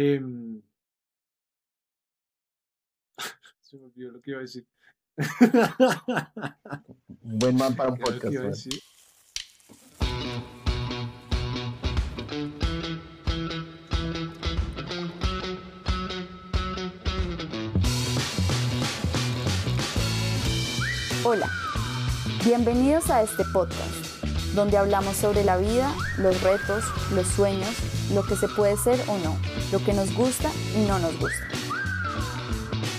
Em, se me olvidó lo que iba a decir. Un buen man para un podcast. Hola, bienvenidos a este podcast donde hablamos sobre la vida, los retos, los sueños, lo que se puede ser o no, lo que nos gusta y no nos gusta.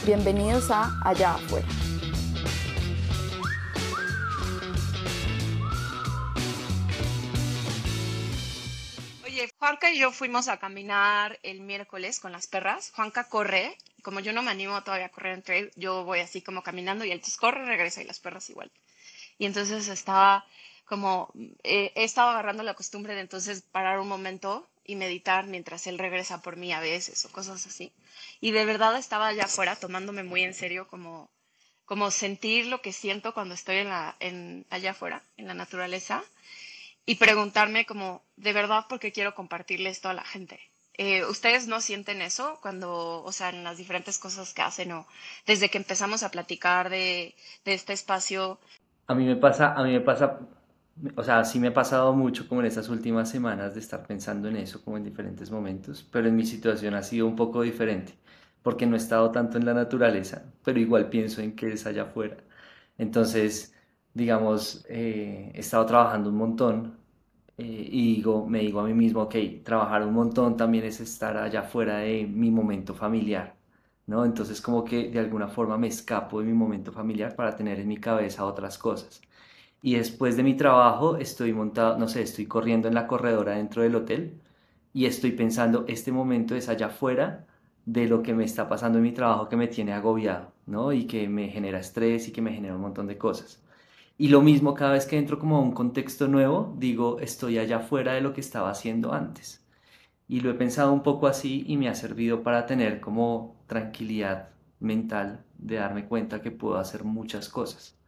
Bienvenidos a Allá afuera. Oye, Juanca y yo fuimos a caminar el miércoles con las perras. Juanca corre, como yo no me animo todavía a correr entre yo voy así como caminando y él entonces corre, regresa y las perras igual. Y entonces estaba como eh, he estado agarrando la costumbre de entonces parar un momento y meditar mientras él regresa por mí a veces o cosas así. Y de verdad estaba allá afuera tomándome muy en serio como, como sentir lo que siento cuando estoy en la, en, allá afuera, en la naturaleza, y preguntarme como, de verdad, ¿por qué quiero compartirle esto a la gente? Eh, ¿Ustedes no sienten eso cuando, o sea, en las diferentes cosas que hacen o desde que empezamos a platicar de, de este espacio? A mí me pasa, a mí me pasa o sea, sí me ha pasado mucho como en estas últimas semanas de estar pensando en eso como en diferentes momentos, pero en mi situación ha sido un poco diferente, porque no he estado tanto en la naturaleza, pero igual pienso en que es allá afuera. Entonces, digamos, eh, he estado trabajando un montón eh, y digo, me digo a mí mismo, ok, trabajar un montón también es estar allá afuera de mi momento familiar. ¿No? Entonces como que de alguna forma me escapo de mi momento familiar para tener en mi cabeza otras cosas y después de mi trabajo estoy montado, no sé, estoy corriendo en la corredora dentro del hotel y estoy pensando, este momento es allá afuera de lo que me está pasando en mi trabajo que me tiene agobiado, ¿no? Y que me genera estrés y que me genera un montón de cosas. Y lo mismo cada vez que entro como a un contexto nuevo, digo, estoy allá afuera de lo que estaba haciendo antes. Y lo he pensado un poco así y me ha servido para tener como tranquilidad mental de darme cuenta que puedo hacer muchas cosas.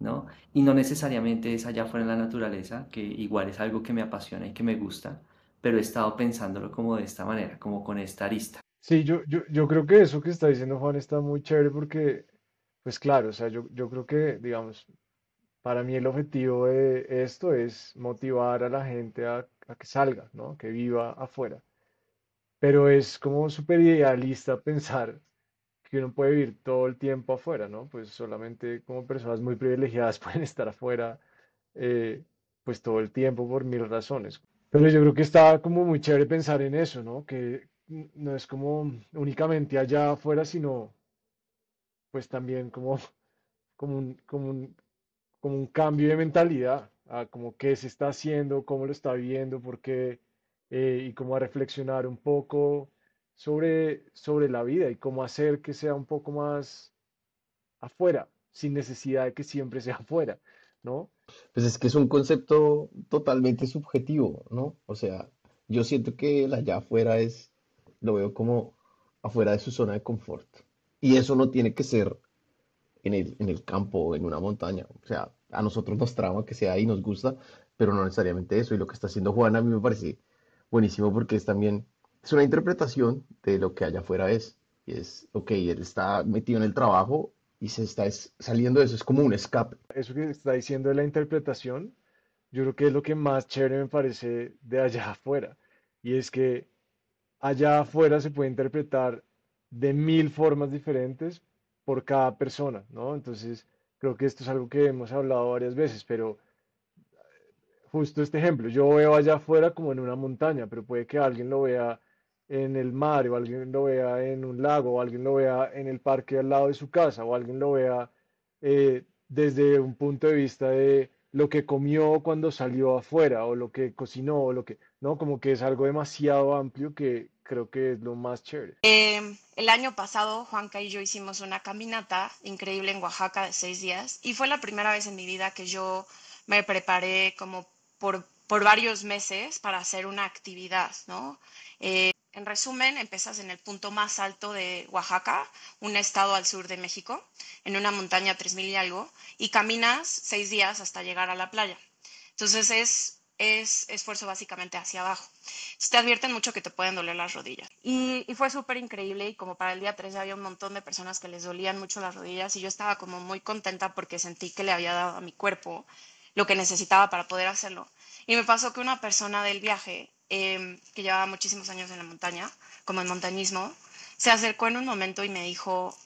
¿No? Y no necesariamente es allá fuera en la naturaleza, que igual es algo que me apasiona y que me gusta, pero he estado pensándolo como de esta manera, como con esta arista. Sí, yo, yo, yo creo que eso que está diciendo Juan está muy chévere porque, pues claro, o sea, yo, yo creo que, digamos, para mí el objetivo de esto es motivar a la gente a, a que salga, ¿no? Que viva afuera. Pero es como súper idealista pensar que uno puede vivir todo el tiempo afuera, ¿no? Pues solamente como personas muy privilegiadas pueden estar afuera, eh, pues todo el tiempo por mil razones. Pero yo creo que está como muy chévere pensar en eso, ¿no? Que no es como únicamente allá afuera, sino pues también como, como, un, como, un, como un cambio de mentalidad, a como qué se está haciendo, cómo lo está viviendo, por qué, eh, y cómo a reflexionar un poco sobre, sobre la vida y cómo hacer que sea un poco más afuera, sin necesidad de que siempre sea afuera, ¿no? Pues es que es un concepto totalmente subjetivo, ¿no? O sea, yo siento que el allá afuera es, lo veo como afuera de su zona de confort. Y eso no tiene que ser en el, en el campo en una montaña. O sea, a nosotros nos trama que sea ahí, nos gusta, pero no necesariamente eso. Y lo que está haciendo Juana a mí me parece buenísimo porque es también es una interpretación de lo que allá afuera es. Y es, ok, él está metido en el trabajo y se está saliendo de eso, es como un escape. Eso que está diciendo de la interpretación, yo creo que es lo que más chévere me parece de allá afuera. Y es que allá afuera se puede interpretar de mil formas diferentes por cada persona, ¿no? Entonces, creo que esto es algo que hemos hablado varias veces, pero justo este ejemplo, yo veo allá afuera como en una montaña, pero puede que alguien lo vea en el mar, o alguien lo vea en un lago, o alguien lo vea en el parque al lado de su casa, o alguien lo vea eh, desde un punto de vista de lo que comió cuando salió afuera, o lo que cocinó, o lo que, ¿no? Como que es algo demasiado amplio que creo que es lo más chévere. Em, el año pasado, Juanca y yo hicimos una caminata increíble en Oaxaca de seis días, y fue la primera vez en mi vida que yo me preparé como por, por varios meses para hacer una actividad, ¿no? Eh, en resumen, empiezas en el punto más alto de Oaxaca, un estado al sur de México, en una montaña 3.000 y algo, y caminas seis días hasta llegar a la playa. Entonces es es esfuerzo básicamente hacia abajo. te advierten mucho que te pueden doler las rodillas. Y, y fue súper increíble y como para el día 3 había un montón de personas que les dolían mucho las rodillas y yo estaba como muy contenta porque sentí que le había dado a mi cuerpo lo que necesitaba para poder hacerlo. Y me pasó que una persona del viaje, em, que llevaba muchísimos años en la montaña, como en montañismo, se acercó en un momento y me dijo,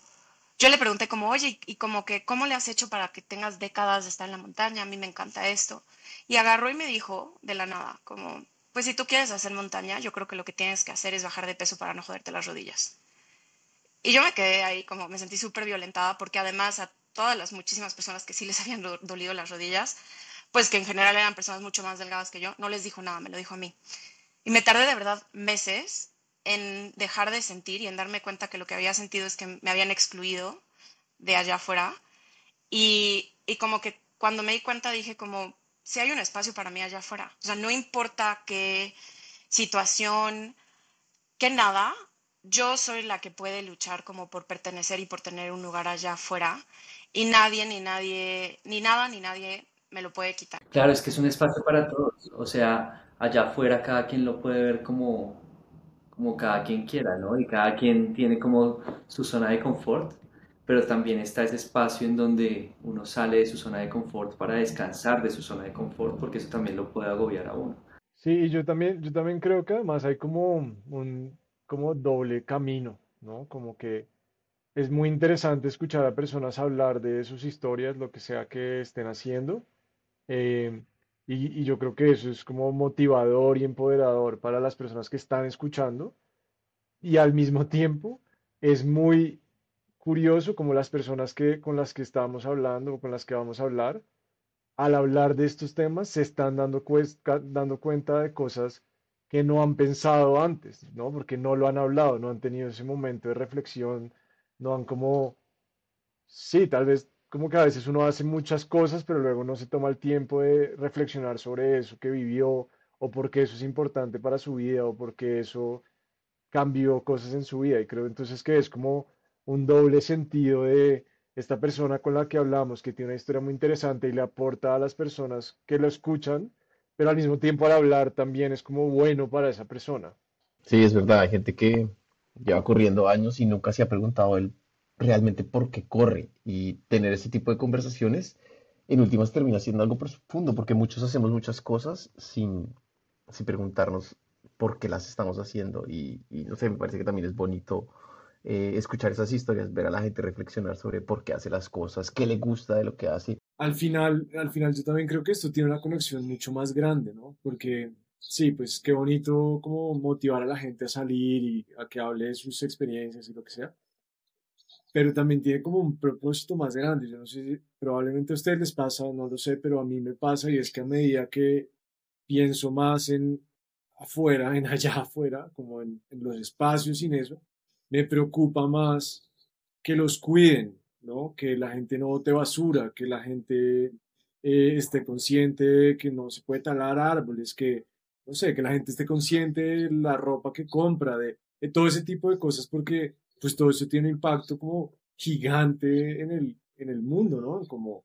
yo le pregunté como, oye, y como que, ¿cómo le has hecho para que tengas décadas de estar en la montaña? A mí me encanta esto. Y agarró y me dijo de la nada, como, pues si tú quieres hacer montaña, yo creo que lo que tienes que hacer es bajar de peso para no joderte las rodillas. Y yo me quedé ahí como, me sentí súper violentada porque además a todas las muchísimas personas que sí les habían dolido las rodillas, pues que en general eran personas mucho más delgadas que yo, no les dijo nada, me lo dijo a mí. Y me tardé de verdad meses en dejar de sentir y en darme cuenta que lo que había sentido es que me habían excluido de allá afuera. Y, y como que cuando me di cuenta dije como, si hay un espacio para mí allá afuera. O sea, no importa qué situación, qué nada, yo soy la que puede luchar como por pertenecer y por tener un lugar allá afuera. Y nadie, ni nadie, ni nada, ni nadie me lo puede quitar. Claro, es que es un espacio para todos. O sea, allá afuera cada quien lo puede ver como como cada quien quiera, ¿no? Y cada quien tiene como su zona de confort, pero también está ese espacio en donde uno sale de su zona de confort para descansar de su zona de confort, porque eso también lo puede agobiar a uno. Sí, yo también, yo también creo que además hay como un como doble camino, ¿no? Como que es muy interesante escuchar a personas hablar de sus historias, lo que sea que estén haciendo. eh, y, yo creo que eso es como motivador y empoderador para las personas que están escuchando. Y al mismo tiempo es muy curioso como las personas que, con las que estamos hablando o con las que vamos a hablar, al hablar de estos temas se están dando, dando cuenta de cosas que no han pensado antes, ¿no? Porque no lo han hablado, no han tenido ese momento de reflexión, no han como Sí, tal vez como que a veces uno hace muchas cosas, pero luego no se toma el tiempo de reflexionar sobre eso que vivió, o por qué eso es importante para su vida, o por qué eso cambió cosas en su vida. Y creo entonces que es como un doble sentido de esta persona con la que hablamos, que tiene una historia muy interesante y le aporta a las personas que lo escuchan, pero al mismo tiempo al hablar también es como bueno para esa persona. Sí, es verdad, hay gente que lleva corriendo años y nunca se ha preguntado él realmente por qué corre y tener ese tipo de conversaciones en últimas termina siendo algo profundo porque muchos hacemos muchas cosas sin, sin preguntarnos por qué las estamos haciendo y, no sé, me parece que también es bonito eh, escuchar esas historias, ver a la gente reflexionar sobre por qué hace las cosas, qué le gusta de lo que hace. Al final, al final yo también creo que esto tiene una conexión mucho más grande, ¿no? Porque sí, pues qué bonito como motivar a la gente a salir y a que hable de sus experiencias y lo que sea, pero también tiene como un propósito más grande. Yo no sé probablemente a ustedes les pasa, no lo sé, pero a mí me pasa y es que a medida que pienso más en afuera, en allá afuera, como en, los espacios sin eso, me preocupa más que los cuiden, ¿no? Que la gente no bote basura, que la gente eh, esté consciente de que no se puede talar árboles, que, no sé, que la gente esté consciente de la ropa que compra, de todo ese tipo de cosas, porque pues todo eso tiene impacto como gigante en el, en el mundo, ¿no? Como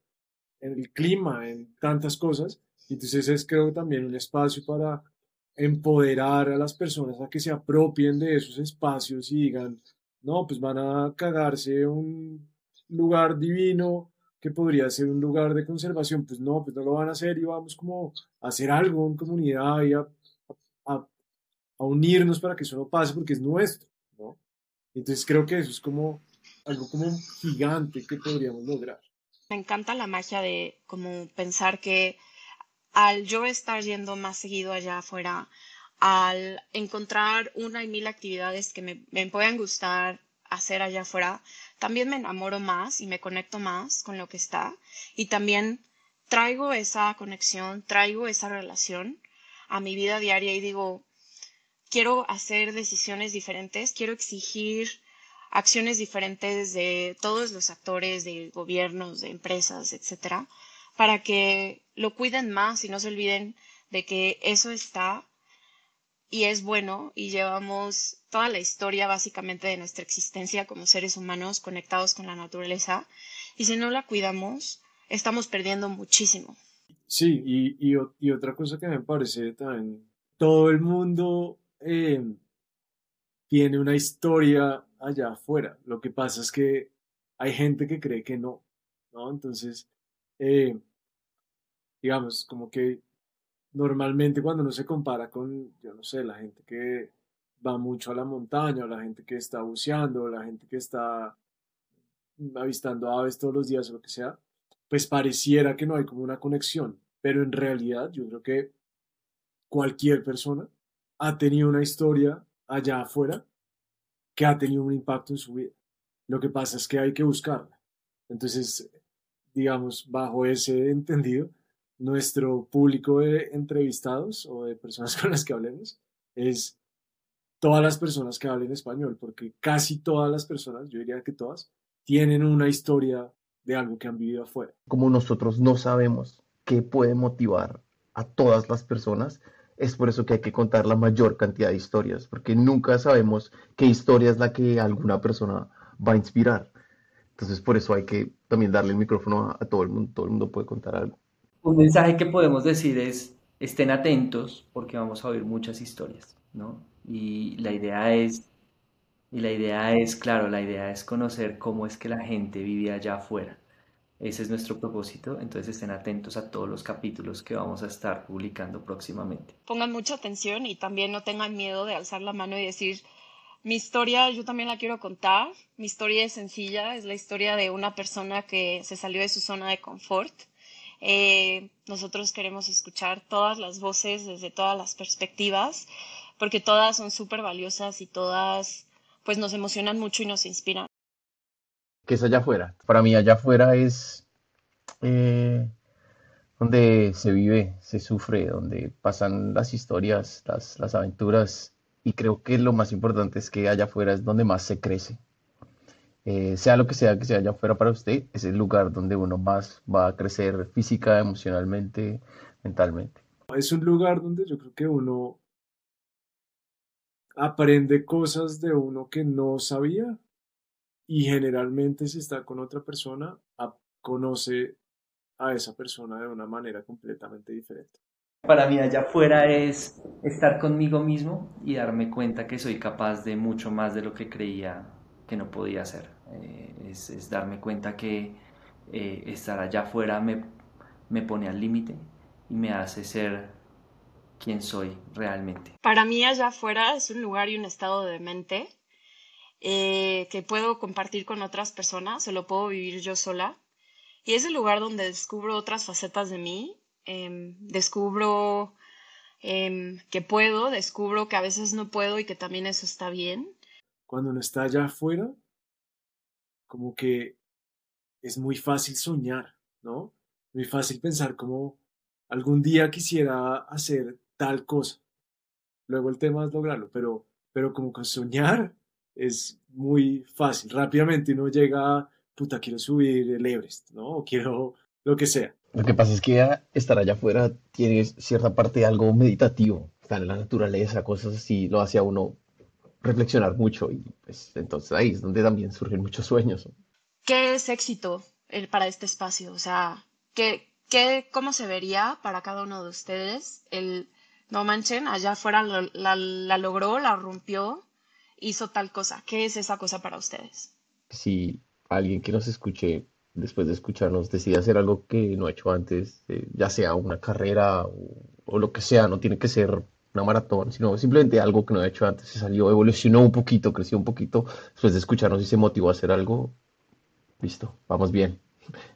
en el clima, en tantas cosas. Entonces es creo también un espacio para empoderar a las personas a que se apropien de esos espacios y digan, no, pues van a cagarse un lugar divino que podría ser un lugar de conservación, pues no, pues no lo van a hacer y vamos como a hacer algo en comunidad y a, a, unirnos para que eso no pase porque es nuestro. Entonces creo que eso es como algo como gigante que podríamos lograr. Me encanta la magia de como pensar que al yo estar yendo más seguido allá afuera, al encontrar una y mil actividades que me, me puedan gustar hacer allá afuera, también me enamoro más y me conecto más con lo que está y también traigo esa conexión, traigo esa relación a mi vida diaria y digo, quiero hacer decisiones diferentes, quiero exigir acciones diferentes de todos los actores, de gobiernos, de empresas, etcétera, para que lo cuiden más y no se olviden de que eso está y es bueno y llevamos toda la historia básicamente de nuestra existencia como seres humanos conectados con la naturaleza y si no la cuidamos estamos perdiendo muchísimo. Sí, y, y, otra cosa que me parece también, todo el mundo eh, tiene una historia allá afuera. Lo que pasa es que hay gente que cree que no, ¿no? Entonces, eh, digamos, como que normalmente cuando uno se compara con, yo no sé, la gente que va mucho a la montaña, o la gente que está buceando, o la gente que está avistando aves todos los días o lo que sea, pues pareciera que no hay como una conexión, pero en realidad yo creo que cualquier persona ha tenido una historia allá afuera que ha tenido un impacto en su vida. Lo que pasa es que hay que buscarla. Entonces, digamos, bajo ese entendido, nuestro público de entrevistados o de personas con las que hablemos es todas las personas que hablen español, porque casi todas las personas, yo diría que todas, tienen una historia de algo que han vivido afuera. Como nosotros no sabemos qué puede motivar a todas las personas, es por eso que hay que contar la mayor cantidad de historias, porque nunca sabemos qué historia es la que alguna persona va a inspirar. Entonces, por eso hay que también darle el micrófono a, a todo el mundo. Todo el mundo puede contar algo. Un mensaje que podemos decir es, estén atentos porque vamos a oír muchas historias, ¿no? Y la idea es, y la idea es, claro, la idea es conocer cómo es que la gente vive allá afuera. Ese es nuestro propósito, entonces estén atentos a todos los capítulos que vamos a estar publicando próximamente. Pongan mucha atención y también no tengan miedo de alzar la mano y decir, mi historia yo también la quiero contar. Mi historia es sencilla, es la historia de una persona que se salió de su zona de confort. Eh, nosotros queremos escuchar todas las voces desde todas las perspectivas, porque todas son súper valiosas y todas pues nos emocionan mucho y nos inspiran. ¿Qué es allá afuera? Para mí allá afuera es eh, donde se vive, se sufre, donde pasan las historias, las, las aventuras. Y creo que lo más importante es que allá afuera es donde más se crece. Eh, sea lo que sea que sea allá afuera para usted, es el lugar donde uno más va a crecer física, emocionalmente, mentalmente. Es un lugar donde yo creo que uno aprende cosas de uno que no sabía y generalmente si está con otra persona, a- conoce a esa persona de una manera completamente diferente. Para mí allá afuera es estar conmigo mismo y darme cuenta que soy capaz de mucho más de lo que creía que no podía hacer. Eh, es, es darme cuenta que eh, estar allá afuera me, me pone al límite y me hace ser quien soy realmente. Para mí allá afuera es un lugar y un estado de mente eh, que puedo compartir con otras personas, se lo puedo vivir yo sola. Y es el lugar donde descubro otras facetas de mí, em, descubro em, que puedo, descubro que a veces no puedo y que también eso está bien. Cuando uno está allá afuera, como que es muy fácil soñar, ¿no? Muy fácil pensar como algún día quisiera hacer tal cosa. Luego el tema es lograrlo, pero, pero como que soñar es muy fácil. Rápidamente uno llega, a, puta, quiero subir el Everest, ¿no? O quiero lo que sea. Lo que pasa es que estar allá afuera tiene cierta parte de algo meditativo, estar en la naturaleza, cosas así, lo hace a uno reflexionar mucho y pues entonces ahí es donde también surgen muchos sueños. ¿Qué es éxito eh, para este espacio? O sea, ¿qué, qué, ¿cómo se vería para cada uno de ustedes el, no manchen, allá afuera lo- la, la logró, la rompió, hizo tal cosa? ¿Qué es esa cosa para ustedes? Si alguien que nos escuche después de escucharnos decide hacer algo que no ha hecho antes, eh, ya sea una carrera o, o lo que sea, no tiene que ser una maratón, sino simplemente algo que no ha hecho antes, se salió, evolucionó un poquito, creció un poquito, después de escucharnos y se motivó a hacer algo, listo, vamos bien.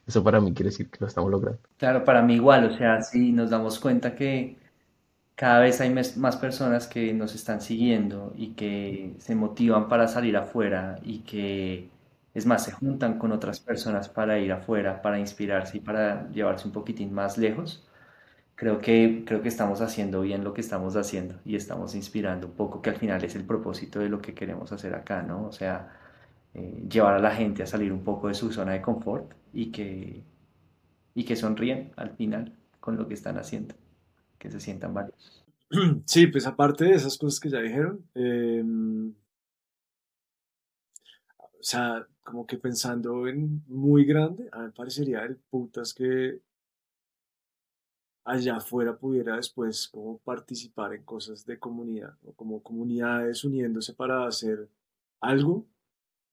Eso para mí quiere decir que lo estamos logrando. Claro, para mí igual, o sea, si nos damos cuenta que cada vez hay más personas que nos están siguiendo y que se motivan para salir afuera y que, es más, se juntan con otras personas para ir afuera, para inspirarse y para llevarse un poquitín más lejos. Creo que, creo que estamos haciendo bien lo que estamos haciendo y estamos inspirando un poco, que al final es el propósito de lo que queremos hacer acá, ¿no? O sea, eh, llevar a la gente a salir un poco de su zona de confort y que, y que sonríen al final con lo que están haciendo, que se sientan valiosos. Sí, pues aparte de esas cosas que ya dijeron, eh, o sea, como que pensando en muy grande, a mí me parecería el putas que allá afuera pudiera después como participar en cosas de comunidad, o como comunidades uniéndose para hacer algo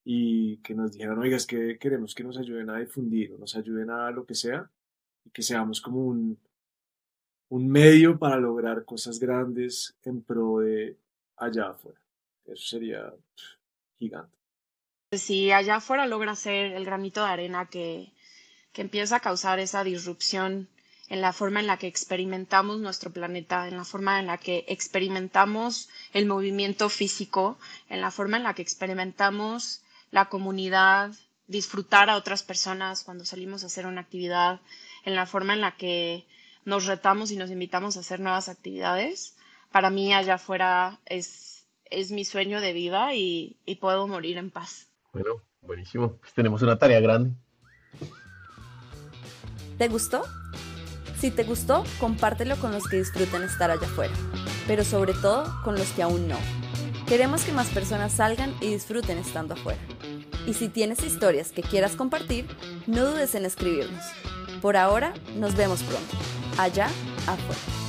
y que nos dijeran, oiga, es que queremos que nos ayuden a difundir o nos ayuden a lo que sea, y que seamos como un, un medio para lograr cosas grandes en pro de allá afuera. Eso sería gigante. Si allá afuera logra ser el granito de arena que, que empieza a causar esa disrupción en la forma en la que experimentamos nuestro planeta, en la forma en la que experimentamos el movimiento físico, en la forma en la que experimentamos la comunidad, disfrutar a otras personas cuando salimos a hacer una actividad, en la forma en la que nos retamos y nos invitamos a hacer nuevas actividades. Para mí allá afuera es, es mi sueño de vida y, y puedo morir en paz. Bueno, buenísimo. Pues tenemos una tarea grande. ¿Te gustó? Si te gustó, compártelo con los que disfruten estar allá afuera, pero sobre todo con los que aún no. Queremos que más personas salgan y disfruten estando afuera. Y si tienes historias que quieras compartir, no dudes en escribirnos. Por ahora, nos vemos pronto, allá afuera.